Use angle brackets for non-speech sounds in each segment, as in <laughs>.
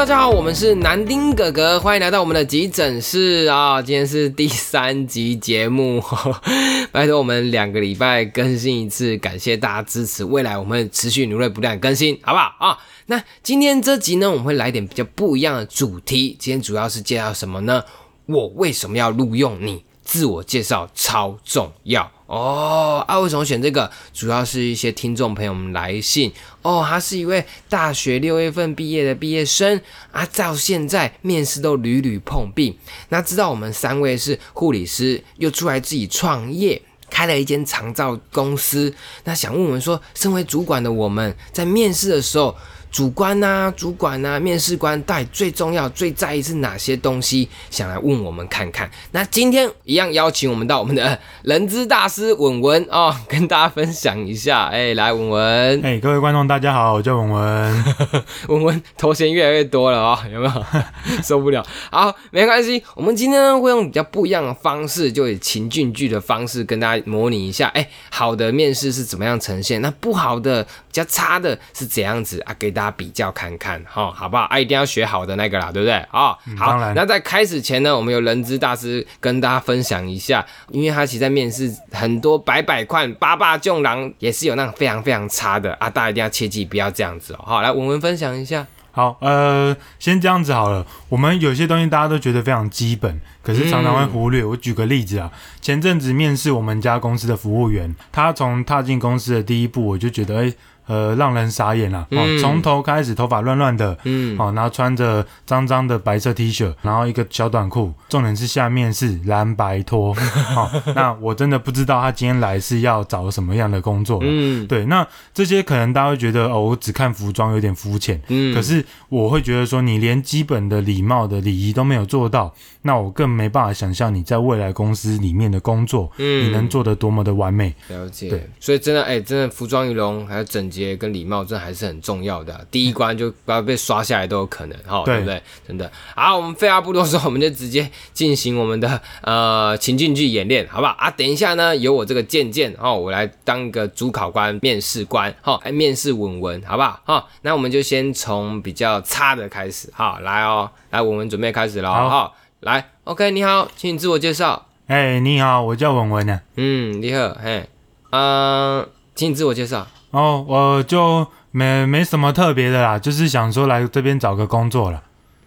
大家好，我们是南丁哥哥，欢迎来到我们的急诊室啊！今天是第三集节目，<laughs> 拜托我们两个礼拜更新一次，感谢大家支持，未来我们持续努力不断更新，好不好啊？那今天这集呢，我们会来点比较不一样的主题，今天主要是介绍什么呢？我为什么要录用你？自我介绍超重要哦！啊，为什么选这个？主要是一些听众朋友们来信哦，他是一位大学六月份毕业的毕业生啊，到现在面试都屡屡碰壁。那知道我们三位是护理师，又出来自己创业，开了一间长照公司。那想问我们说，身为主管的我们在面试的时候。主观呐，主管呐，面试官到底最重要、最在意是哪些东西？想来问我们看看。那今天一样邀请我们到我们的人资大师文文哦，跟大家分享一下。哎，来文文，<laughs> 哎，各位观众大家好，我叫文文。<laughs> 文文头衔越来越多了哦，有没有？<laughs> 受不了。好，没关系，我们今天呢会用比较不一样的方式，就以情境剧的方式跟大家模拟一下。哎，好的面试是怎么样呈现？那不好的、比较差的是怎样子啊？给大大家比较看看哈，好不好？啊，一定要学好的那个啦，对不对？啊，好。那在开始前呢，我们有人资大师跟大家分享一下，因为他其实在面试很多百百块八八众狼，也是有那种非常非常差的啊，大家一定要切记不要这样子哦。好，来文文分享一下。好，呃，先这样子好了。我们有些东西大家都觉得非常基本，可是常常会忽略。我举个例子啊，前阵子面试我们家公司的服务员，他从踏进公司的第一步，我就觉得，哎。呃，让人傻眼了。哦，从头开始头发乱乱的，嗯，哦，然后穿着脏脏的白色 T 恤，然后一个小短裤，重点是下面是蓝白拖。好，<laughs> 那我真的不知道他今天来是要找什么样的工作。嗯，对，那这些可能大家会觉得哦，我只看服装有点肤浅。嗯，可是我会觉得说，你连基本的礼貌的礼仪都没有做到，那我更没办法想象你在未来公司里面的工作，嗯，你能做得多么的完美。了解。对，所以真的，哎，真的服装仪容还有整洁。跟礼貌，这还是很重要的。第一关就不要被刷下来都有可能，哈，对不对？真的。好，我们废话不多说，<laughs> 我们就直接进行我们的呃情境剧演练，好不好？啊，等一下呢，由我这个渐渐哦，我来当一个主考官、面试官，哈，来面试文文，好不好？哈，那我们就先从比较差的开始，哈，来哦，来，我们准备开始了，好，来，OK，你好，请你自我介绍。哎，你好，我叫文文呢。嗯，你好，嘿，嗯，请你自我介绍。哦，我就没没什么特别的啦，就是想说来这边找个工作了。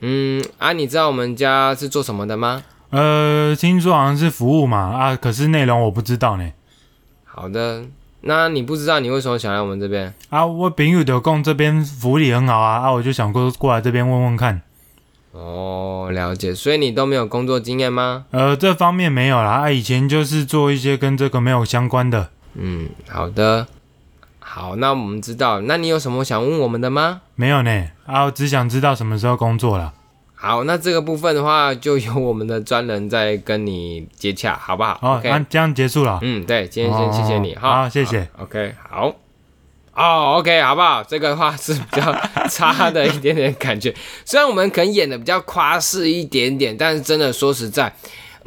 嗯，啊，你知道我们家是做什么的吗？呃，听说好像是服务嘛，啊，可是内容我不知道呢。好的，那你不知道你为什么想来我们这边？啊，我朋友的工这边福利很好啊，啊，我就想过过来这边问问看。哦，了解，所以你都没有工作经验吗？呃，这方面没有啦，啊，以前就是做一些跟这个没有相关的。嗯，好的。好，那我们知道，那你有什么想问我们的吗？没有呢，啊，我只想知道什么时候工作了。好，那这个部分的话，就由我们的专人在跟你接洽，好不好？哦，那这样结束了。嗯，对，今天先谢谢你，好，谢谢。OK，好。哦，OK，好不好？这个话是比较 <laughs> 差的一点点感觉，虽然我们可能演的比较夸饰一点点，但是真的说实在。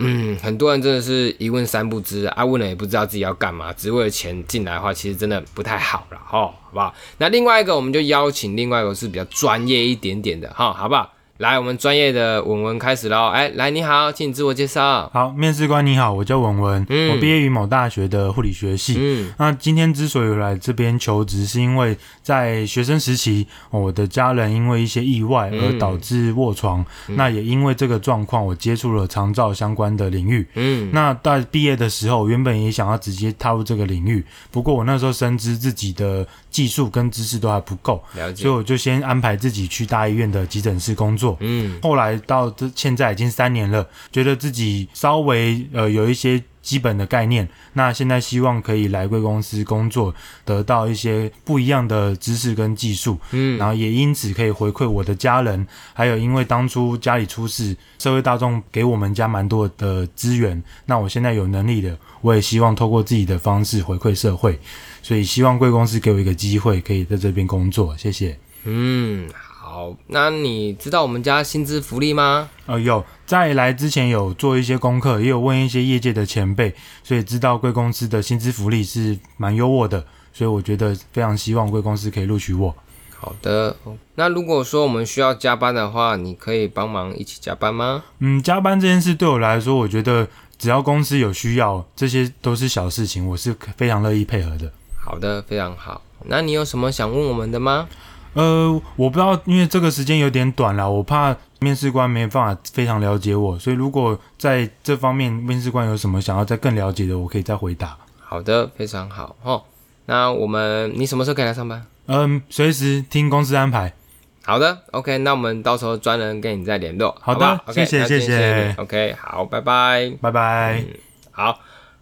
嗯，很多人真的是一问三不知啊，问了也不知道自己要干嘛，只为了钱进来的话，其实真的不太好了哈，好不好？那另外一个，我们就邀请另外一个是比较专业一点点的哈，好不好？来，我们专业的文文开始喽。哎，来，你好，请你自我介绍。好，面试官你好，我叫文文，嗯我毕业于某大学的护理学系。嗯，那今天之所以来这边求职，是因为在学生时期，我的家人因为一些意外而导致卧床。那也因为这个状况，我接触了长照相关的领域。嗯，那在毕业的时候，原本也想要直接踏入这个领域，不过我那时候深知自己的技术跟知识都还不够，所以我就先安排自己去大医院的急诊室工作。嗯，后来到这现在已经三年了，觉得自己稍微呃有一些基本的概念，那现在希望可以来贵公司工作，得到一些不一样的知识跟技术，嗯，然后也因此可以回馈我的家人，还有因为当初家里出事，社会大众给我们家蛮多的资源，那我现在有能力的，我也希望透过自己的方式回馈社会，所以希望贵公司给我一个机会，可以在这边工作，谢谢。嗯。好，那你知道我们家薪资福利吗？呃，有，在来之前有做一些功课，也有问一些业界的前辈，所以知道贵公司的薪资福利是蛮优渥的，所以我觉得非常希望贵公司可以录取我。好的，那如果说我们需要加班的话，你可以帮忙一起加班吗？嗯，加班这件事对我来说，我觉得只要公司有需要，这些都是小事情，我是非常乐意配合的。好的，非常好。那你有什么想问我们的吗？呃，我不知道，因为这个时间有点短了，我怕面试官没办法非常了解我，所以如果在这方面面试官有什么想要再更了解的，我可以再回答。好的，非常好。哦，那我们你什么时候可以来上班？嗯，随时听公司安排。好的，OK，那我们到时候专人跟你再联络。好的，谢谢谢谢。OK，好，拜拜，拜拜。好。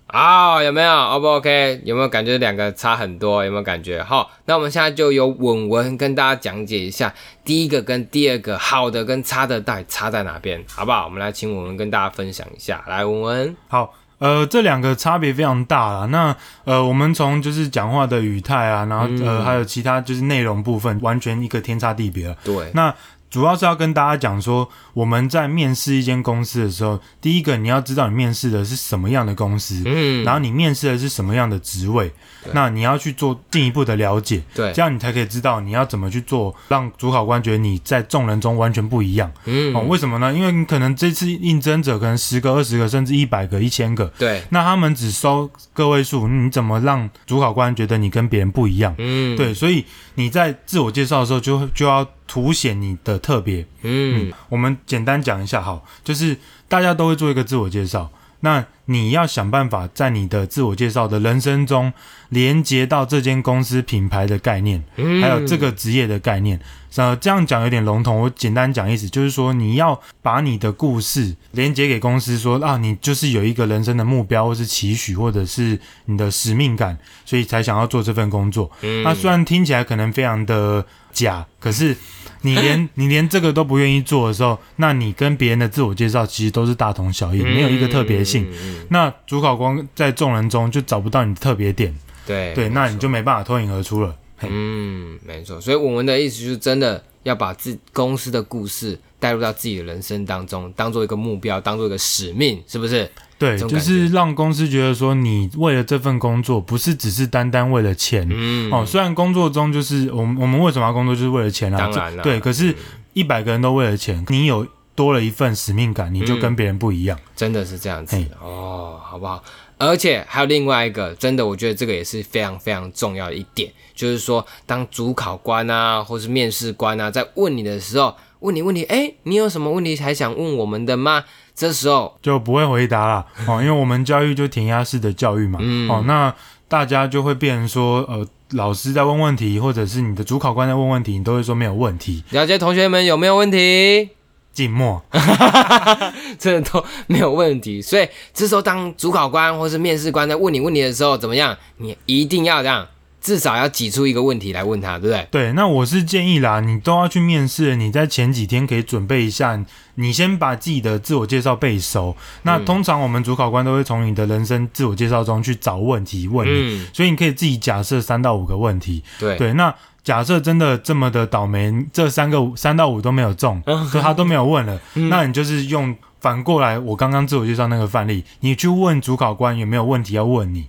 啊，有没有？O 不 OK？有没有感觉两个差很多？有没有感觉？好，那我们现在就由文文跟大家讲解一下，第一个跟第二个好的跟差的到底差在哪边，好不好？我们来请文文跟大家分享一下。来，文文，好，呃，这两个差别非常大了。那呃，我们从就是讲话的语态啊，然后呃，还有其他就是内容部分，完全一个天差地别了。对，那。主要是要跟大家讲说，我们在面试一间公司的时候，第一个你要知道你面试的是什么样的公司，嗯，然后你面试的是什么样的职位，那你要去做进一步的了解，对，这样你才可以知道你要怎么去做，让主考官觉得你在众人中完全不一样，嗯，哦，为什么呢？因为你可能这次应征者可能十个、二十个，甚至一百个、一千个，对，那他们只收个位数，你怎么让主考官觉得你跟别人不一样？嗯，对，所以你在自我介绍的时候就就要。凸显你的特别。嗯，我们简单讲一下，好，就是大家都会做一个自我介绍，那你要想办法在你的自我介绍的人生中连接到这间公司品牌的概念，还有这个职业的概念。呃，这样讲有点笼统，我简单讲意思，就是说你要把你的故事连接给公司，说啊，你就是有一个人生的目标，或是期许，或者是你的使命感，所以才想要做这份工作。那虽然听起来可能非常的假，可是。你连 <laughs> 你连这个都不愿意做的时候，那你跟别人的自我介绍其实都是大同小异，没有一个特别性。那主考官在众人中就找不到你的特别点，对对，那你就没办法脱颖而出了。嗯，没错。所以我们的意思就是真的要把自公司的故事带入到自己的人生当中，当做一个目标，当做一个使命，是不是？对，就是让公司觉得说，你为了这份工作，不是只是单单为了钱。嗯，哦，虽然工作中就是我们我们为什么要工作，就是为了钱啊。当然了。对，可是一百个人都为了钱，你有多了一份使命感，你就跟别人不一样。真的是这样子哦，好不好？而且还有另外一个，真的，我觉得这个也是非常非常重要的一点，就是说，当主考官啊，或是面试官啊，在问你的时候，问你问题，哎，你有什么问题还想问我们的吗？这时候就不会回答了 <laughs> 哦，因为我们教育就填鸭式的教育嘛，哦，那大家就会变成说，呃，老师在问问题，或者是你的主考官在问问题，你都会说没有问题。了解同学们有没有问题？静默，<laughs> 真的都没有问题。所以这时候当主考官或是面试官在问你问题的时候，怎么样？你一定要这样。至少要挤出一个问题来问他，对不对？对，那我是建议啦，你都要去面试，你在前几天可以准备一下，你先把自己的自我介绍背熟。那通常我们主考官都会从你的人生自我介绍中去找问题问你，所以你可以自己假设三到五个问题。对对，那假设真的这么的倒霉，这三个三到五都没有中，所以他都没有问了，<laughs> 那你就是用反过来我刚刚自我介绍那个范例，你去问主考官有没有问题要问你。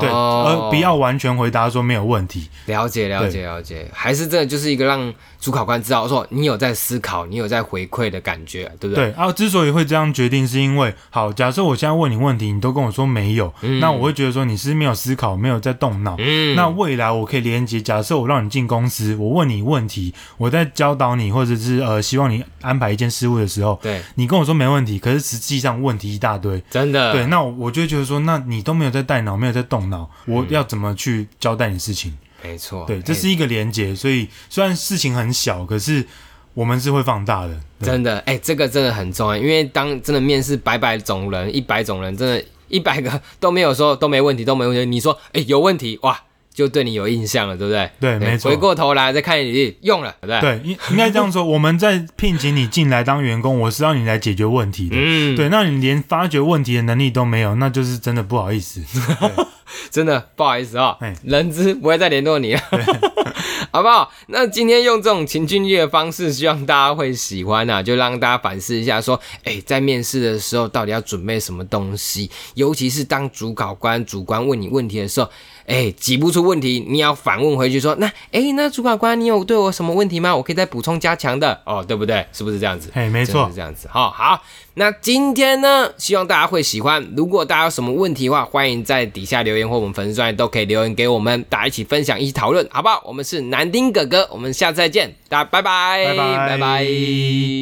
对，而不要完全回答说没有问题。了解，了解，了解，还是这就是一个让主考官知道说你有在思考，你有在回馈的感觉，对不对？对啊，之所以会这样决定，是因为好，假设我现在问你问题，你都跟我说没有，那我会觉得说你是没有思考，没有在动脑。嗯，那未来我可以连接，假设我让你进公司，我问你问题，我在教导你，或者是呃希望你安排一件事务的时候，对，你跟我说没问题，可是实际上问题一大堆，真的。对，那我就会觉得说，那你都没有在带脑，没有在。动脑，我要怎么去交代你事情？没错，对，这是一个连接，所以虽然事情很小，可是我们是会放大的。真的，哎，这个真的很重要，因为当真的面试百百种人，一百种人，真的，一百个都没有说都没问题，都没问题。你说，哎，有问题，哇！就对你有印象了，对不对？对，没错。回过头来再看你用了，对不对？对，应应该这样说。我们在聘请你进来当员工，我是让你来解决问题的。嗯，对。那你连发掘问题的能力都没有，那就是真的不好意思。<laughs> 真的不好意思啊，人资不会再联络你了，<laughs> 好不好？那今天用这种情境剧的方式，希望大家会喜欢啊，就让大家反思一下，说，哎，在面试的时候到底要准备什么东西？尤其是当主考官、主观问你问题的时候。哎挤不出问题，你要反问回去说，那哎那主管官你有对我什么问题吗？我可以再补充加强的哦，对不对？是不是这样子？哎，没错，是这样子。好，好，那今天呢，希望大家会喜欢。如果大家有什么问题的话，欢迎在底下留言或我们粉丝专都可以留言给我们，大家一起分享，一起讨论，好不好？我们是南丁哥哥，我们下次再见，大家拜拜，拜拜，拜拜。